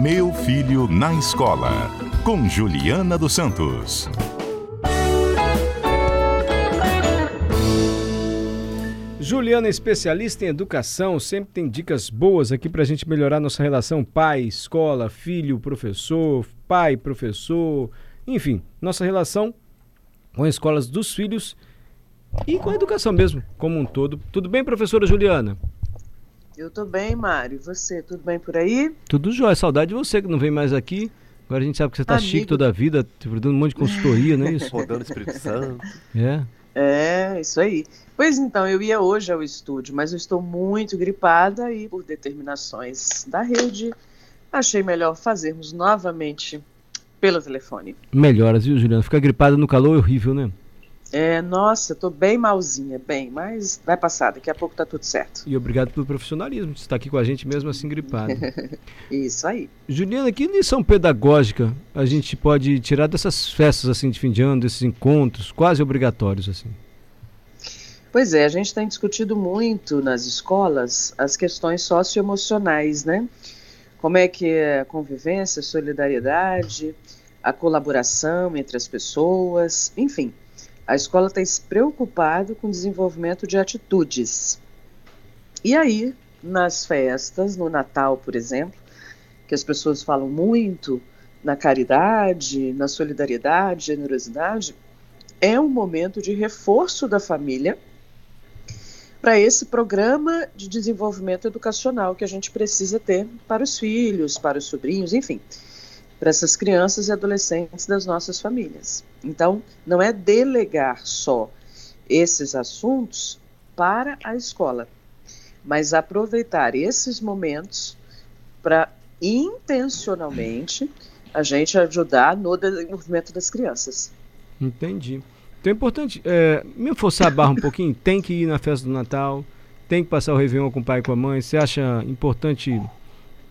Meu Filho na Escola, com Juliana dos Santos. Juliana, especialista em educação, sempre tem dicas boas aqui para a gente melhorar nossa relação pai, escola, filho, professor, pai, professor, enfim, nossa relação com as escolas dos filhos e com a educação mesmo, como um todo. Tudo bem, professora Juliana? Eu tô bem, Mário. Você, tudo bem por aí? Tudo jóia. Saudade de você que não vem mais aqui. Agora a gente sabe que você tá Amigo. chique toda a vida, dando um monte de consultoria, não é isso? Rodando Espírito Santo. É. É, isso aí. Pois então, eu ia hoje ao estúdio, mas eu estou muito gripada e por determinações da rede, achei melhor fazermos novamente pelo telefone. Melhoras, viu, Juliana? Ficar gripada no calor é horrível, né? É, nossa, tô bem malzinha, bem, mas vai passar, daqui a pouco tá tudo certo. E obrigado pelo profissionalismo de estar aqui com a gente mesmo assim gripado. Isso aí. Juliana, que lição pedagógica a gente pode tirar dessas festas assim de fim de ano, desses encontros quase obrigatórios assim? Pois é, a gente tem discutido muito nas escolas as questões socioemocionais, né? Como é que é a convivência, a solidariedade, a colaboração entre as pessoas, enfim a escola tem se preocupado com o desenvolvimento de atitudes. E aí, nas festas, no Natal, por exemplo, que as pessoas falam muito na caridade, na solidariedade, generosidade, é um momento de reforço da família para esse programa de desenvolvimento educacional que a gente precisa ter para os filhos, para os sobrinhos, enfim para essas crianças e adolescentes das nossas famílias. Então, não é delegar só esses assuntos para a escola, mas aproveitar esses momentos para intencionalmente a gente ajudar no desenvolvimento das crianças. Entendi. Então é importante é, me forçar a barra um pouquinho. Tem que ir na festa do Natal, tem que passar o Réveillon com o pai e com a mãe. Você acha importante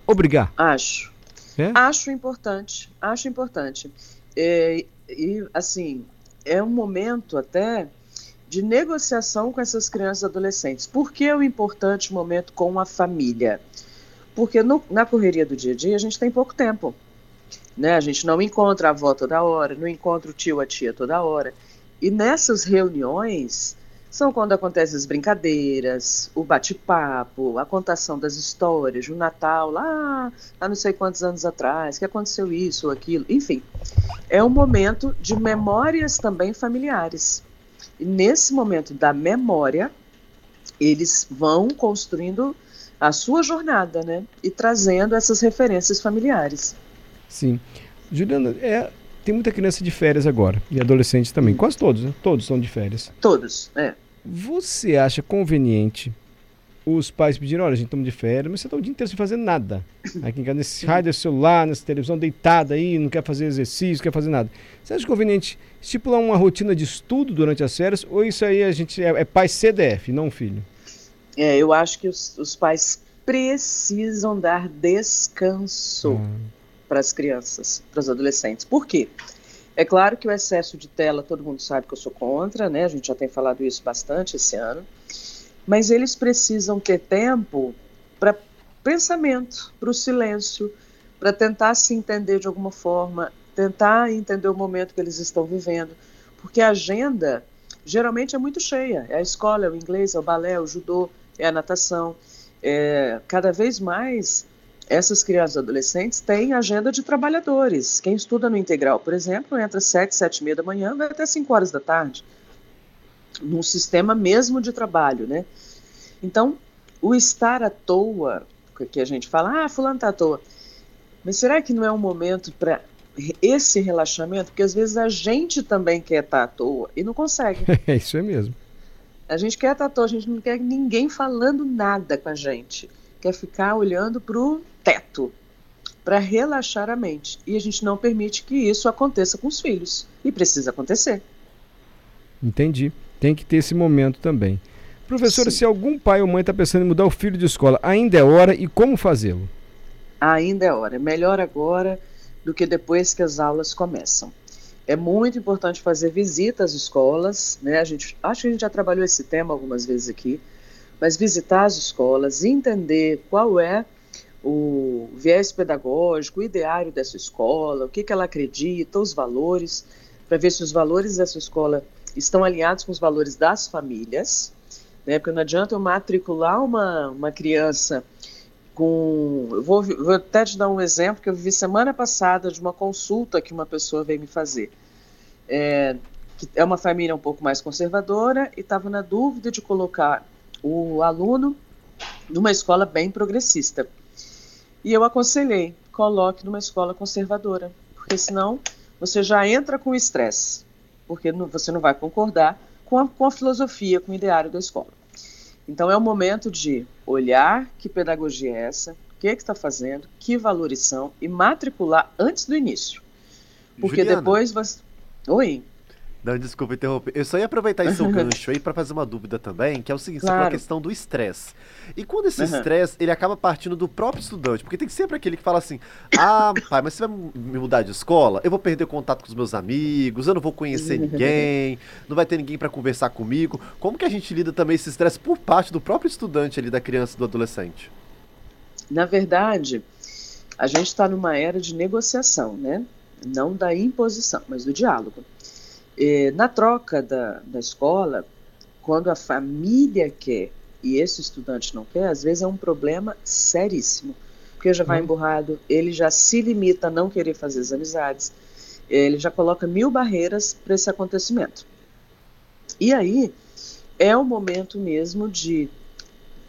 obrigar? Acho. É? Acho importante, acho importante. É, e, assim, é um momento até de negociação com essas crianças e adolescentes. Por que é o importante momento com a família? Porque no, na correria do dia a dia a gente tem pouco tempo. Né? A gente não encontra a avó toda hora, não encontra o tio, a tia toda hora. E nessas reuniões, são quando acontecem as brincadeiras, o bate-papo, a contação das histórias, o Natal, lá há não sei quantos anos atrás, que aconteceu isso ou aquilo, enfim. É um momento de memórias também familiares. E nesse momento da memória, eles vão construindo a sua jornada, né? E trazendo essas referências familiares. Sim. Juliana, é, tem muita criança de férias agora, e adolescentes também. Hum. Quase todos, né? Todos estão de férias. Todos, é. Você acha conveniente os pais pedirem, olha, a gente estamos de férias, mas você está o dia inteiro sem fazer nada. Aqui em casa, nesse rádio, celular, nessa televisão, deitada aí, não quer fazer exercício, não quer fazer nada. Você acha conveniente estipular uma rotina de estudo durante as férias, ou isso aí a gente é, é pai CDF, não filho? É, eu acho que os, os pais precisam dar descanso. Hum para as crianças, para os adolescentes. Por quê? É claro que o excesso de tela, todo mundo sabe que eu sou contra, né? A gente já tem falado isso bastante esse ano. Mas eles precisam ter tempo para pensamento, para o silêncio, para tentar se entender de alguma forma, tentar entender o momento que eles estão vivendo. Porque a agenda geralmente é muito cheia. É a escola, é o inglês, é o balé, é o judô, é a natação. É, cada vez mais essas crianças e adolescentes têm agenda de trabalhadores. Quem estuda no integral, por exemplo, entra às 7, 7 e meia da manhã, vai até 5 horas da tarde, num sistema mesmo de trabalho, né? Então, o estar à toa, que a gente fala, ah, fulano está à toa, mas será que não é um momento para esse relaxamento? Porque às vezes a gente também quer estar tá à toa e não consegue. É, isso é mesmo. A gente quer estar tá à toa, a gente não quer ninguém falando nada com a gente. Quer ficar olhando para o teto para relaxar a mente. E a gente não permite que isso aconteça com os filhos. E precisa acontecer. Entendi. Tem que ter esse momento também. Professora, Sim. se algum pai ou mãe está pensando em mudar o filho de escola, ainda é hora e como fazê-lo? Ainda é hora. É melhor agora do que depois que as aulas começam. É muito importante fazer visitas às escolas, né? A gente, acho que a gente já trabalhou esse tema algumas vezes aqui, mas visitar as escolas, entender qual é o viés pedagógico, o ideário dessa escola, o que, que ela acredita, os valores, para ver se os valores dessa escola estão alinhados com os valores das famílias, né? Porque não adianta eu matricular uma, uma criança com. Eu vou, vou até te dar um exemplo que eu vi semana passada de uma consulta que uma pessoa veio me fazer. É, que é uma família um pouco mais conservadora e estava na dúvida de colocar o aluno numa escola bem progressista. E eu aconselhei, coloque numa escola conservadora, porque senão você já entra com estresse, porque não, você não vai concordar com a, com a filosofia, com o ideário da escola. Então é o momento de olhar que pedagogia é essa, o que, é está fazendo, que valores são e matricular antes do início. Porque Juliana. depois você. Oi. Não, desculpa interromper. Eu só ia aproveitar esse seu gancho aí para fazer uma dúvida também, que é o seguinte, claro. sobre a questão do estresse. E quando esse estresse, uhum. ele acaba partindo do próprio estudante, porque tem sempre aquele que fala assim, ah, pai, mas você vai me mudar de escola? Eu vou perder contato com os meus amigos, eu não vou conhecer ninguém, não vai ter ninguém para conversar comigo. Como que a gente lida também esse estresse por parte do próprio estudante ali, da criança e do adolescente? Na verdade, a gente está numa era de negociação, né? Não da imposição, mas do diálogo. E, na troca da, da escola, quando a família quer e esse estudante não quer, às vezes é um problema seríssimo, porque já vai uhum. emburrado, ele já se limita a não querer fazer as amizades, ele já coloca mil barreiras para esse acontecimento. E aí é o momento mesmo de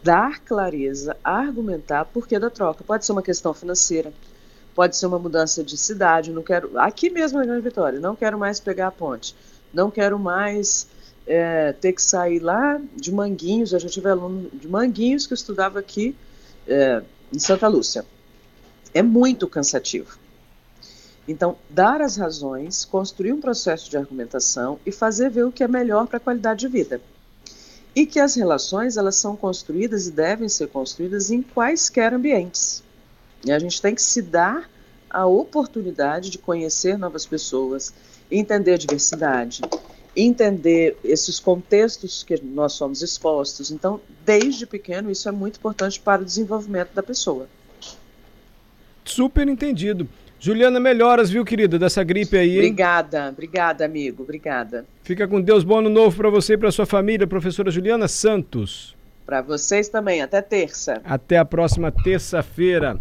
dar clareza, argumentar por que da troca. Pode ser uma questão financeira, pode ser uma mudança de cidade, não quero, aqui mesmo na Grande Vitória, não quero mais pegar a ponte, não quero mais é, ter que sair lá de Manguinhos, eu já tive aluno de Manguinhos que estudava aqui é, em Santa Lúcia. É muito cansativo. Então, dar as razões, construir um processo de argumentação e fazer ver o que é melhor para a qualidade de vida. E que as relações elas são construídas e devem ser construídas em quaisquer ambientes. E a gente tem que se dar a oportunidade de conhecer novas pessoas, entender a diversidade, entender esses contextos que nós somos expostos. Então, desde pequeno, isso é muito importante para o desenvolvimento da pessoa. Super entendido. Juliana, melhoras, viu, querida, dessa gripe aí. Hein? Obrigada, obrigada, amigo, obrigada. Fica com Deus, bom ano novo para você e para sua família, professora Juliana Santos. Para vocês também, até terça. Até a próxima terça-feira.